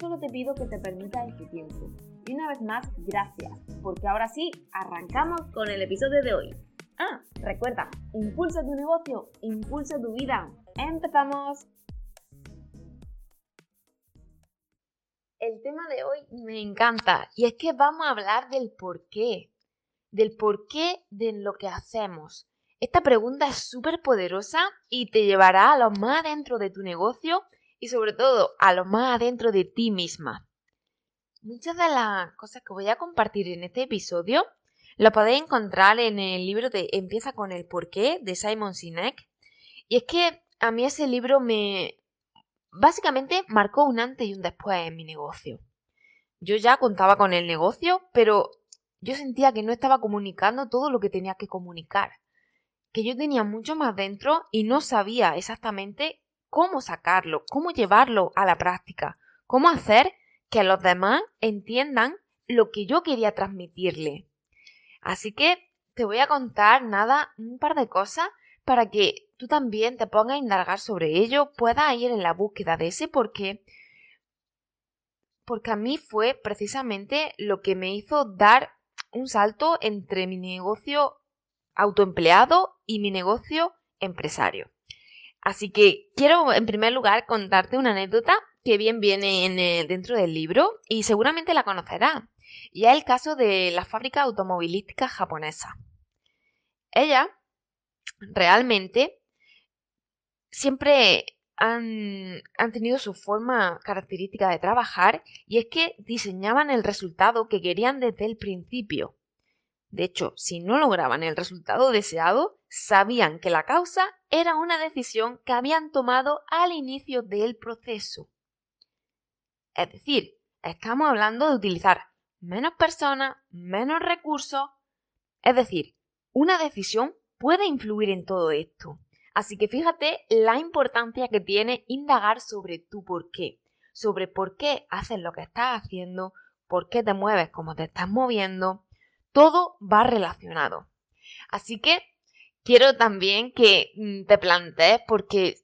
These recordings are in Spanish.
solo te pido que te permitas este tiempo. Y una vez más, gracias, porque ahora sí, arrancamos con el episodio de hoy. Ah, recuerda, impulsa tu negocio, impulsa tu vida. ¡Empezamos! El tema de hoy me encanta y es que vamos a hablar del por qué, del por qué de lo que hacemos. Esta pregunta es súper poderosa y te llevará a lo más adentro de tu negocio y sobre todo a lo más adentro de ti misma. Muchas de las cosas que voy a compartir en este episodio lo podéis encontrar en el libro de Empieza con el porqué de Simon Sinek. Y es que a mí ese libro me básicamente marcó un antes y un después en mi negocio. Yo ya contaba con el negocio, pero yo sentía que no estaba comunicando todo lo que tenía que comunicar. Que yo tenía mucho más dentro y no sabía exactamente cómo sacarlo, cómo llevarlo a la práctica, cómo hacer que los demás entiendan lo que yo quería transmitirle. Así que te voy a contar nada, un par de cosas para que tú también te pongas a indagar sobre ello, puedas ir en la búsqueda de ese porqué, porque a mí fue precisamente lo que me hizo dar un salto entre mi negocio autoempleado y mi negocio empresario. Así que quiero en primer lugar contarte una anécdota que bien viene en dentro del libro y seguramente la conocerás. Y es el caso de la fábrica automovilística japonesa. Ella realmente siempre han, tenido su forma característica de trabajar y es que diseñaban el resultado que querían desde el principio. De hecho, si no lograban el resultado deseado, sabían que la causa era una decisión que habían tomado al inicio del proceso. Es decir, estamos hablando de utilizar menos personas, menos recursos. Es decir, una decisión puede influir en todo esto. Así que fíjate la importancia que tiene indagar sobre tu por qué, sobre por qué haces lo que estás haciendo, por qué te mueves como te estás moviendo, todo va relacionado. Así que quiero también que mm, te plantees, porque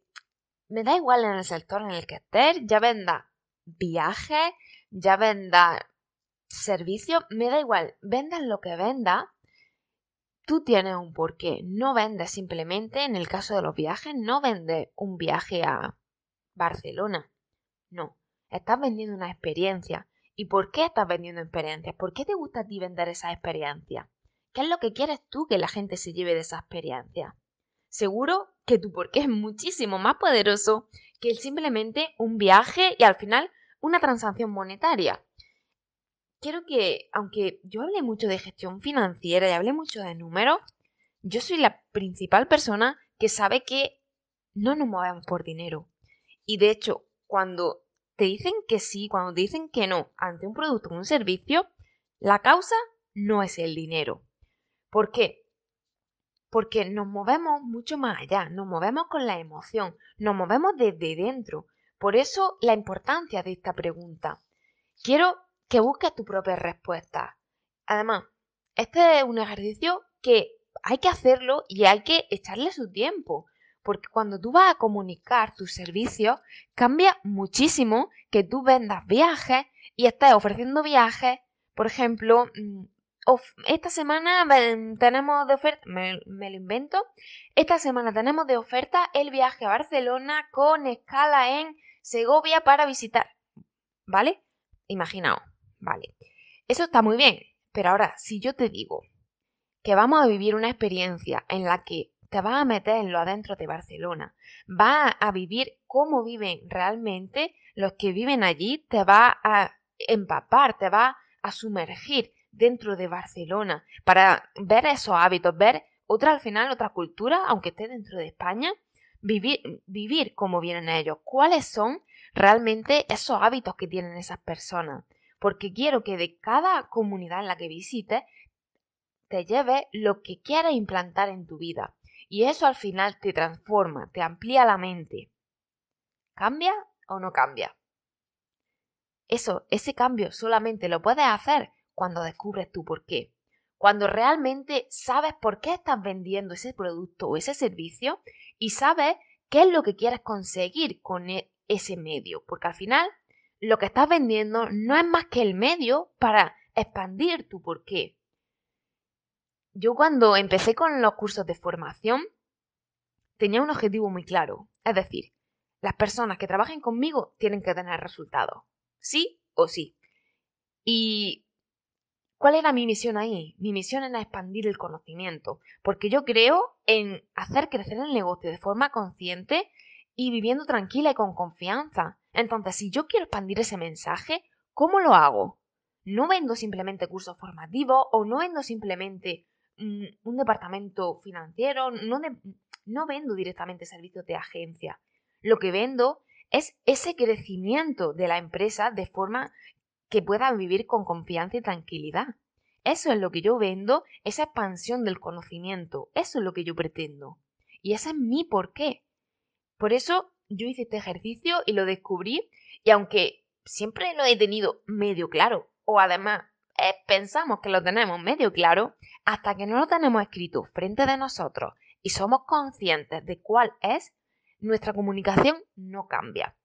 me da igual en el sector en el que estés, ya venda viajes, ya venda servicio, me da igual, vendas lo que venda, tú tienes un porqué. No vendes simplemente, en el caso de los viajes, no vendes un viaje a Barcelona. No, estás vendiendo una experiencia. ¿Y por qué estás vendiendo experiencias? ¿Por qué te gusta a ti vender esa experiencia? ¿Qué es lo que quieres tú que la gente se lleve de esa experiencia? Seguro que tu porqué es muchísimo más poderoso que simplemente un viaje y al final una transacción monetaria. Quiero que, aunque yo hable mucho de gestión financiera y hable mucho de números, yo soy la principal persona que sabe que no nos movemos por dinero. Y de hecho, cuando te dicen que sí, cuando te dicen que no ante un producto o un servicio, la causa no es el dinero. ¿Por qué? Porque nos movemos mucho más allá, nos movemos con la emoción, nos movemos desde dentro. Por eso la importancia de esta pregunta. Quiero que busques tu propia respuesta. Además, este es un ejercicio que hay que hacerlo y hay que echarle su tiempo porque cuando tú vas a comunicar tus servicios, cambia muchísimo que tú vendas viajes y estés ofreciendo viajes. Por ejemplo, mm, esta semana tenemos de oferta, me, me, lo invento, esta semana tenemos de oferta el viaje a Barcelona con escala en Segovia para visitar. ¿Vale? Imaginaos, vale. Eso está muy bien, pero ahora, si yo te digo que vamos a vivir una experiencia en la que te vas a meter en lo adentro de Barcelona, vas a vivir cómo viven realmente los que viven allí, te va a empapar, te va a sumergir dentro de Barcelona para ver esos hábitos, ver otra al final, otra cultura, aunque esté dentro de España, vivir, vivir cómo vienen ellos, cuáles son realmente esos hábitos que tienen esas personas. Porque quiero que de cada comunidad en la que visites te lleve lo que quieras implantar en tu vida. Y eso al final te transforma, te amplía la mente. ¿Cambia o no cambia? Eso, ese cambio solamente lo puedes hacer cuando descubres tu por qué. Cuando realmente sabes por qué estás vendiendo ese producto o ese servicio y sabes qué es lo que quieres conseguir con e, ese medio. Porque al final lo que estás vendiendo no es más que el medio para expandir tu por qué. Yo cuando empecé con los cursos de formación tenía un objetivo muy claro. Es decir, las personas que trabajen conmigo tienen que tener resultados. Sí o sí. Y ¿Cuál era mi misión ahí? Mi misión era expandir el conocimiento, porque yo creo en hacer crecer el negocio de forma consciente y viviendo tranquila y con confianza. Entonces, si yo quiero expandir ese mensaje, ¿cómo lo hago? No vendo simplemente cursos formativos o no vendo simplemente un departamento financiero, no, no vendo directamente servicios de agencia. Lo que vendo es ese crecimiento de la empresa de forma que puedan vivir con confianza y tranquilidad. Eso es lo que yo vendo, esa expansión del conocimiento, eso es lo que yo pretendo. Y ese es mi porqué. Por eso yo hice este ejercicio y lo descubrí y aunque siempre lo he tenido medio claro, o además eh, pensamos que lo tenemos medio claro, hasta que no lo tenemos escrito frente de nosotros y somos conscientes de cuál es, nuestra comunicación no cambia.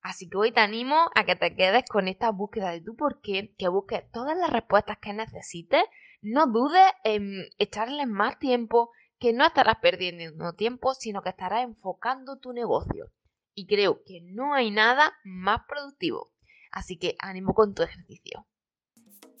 Así que hoy te animo a que te quedes con esta búsqueda de tu por qué, que busques todas las respuestas que necesites. No dudes en echarle más tiempo, que no estarás perdiendo tiempo, sino que estarás enfocando tu negocio. Y creo que no hay nada más productivo. Así que ánimo con tu ejercicio.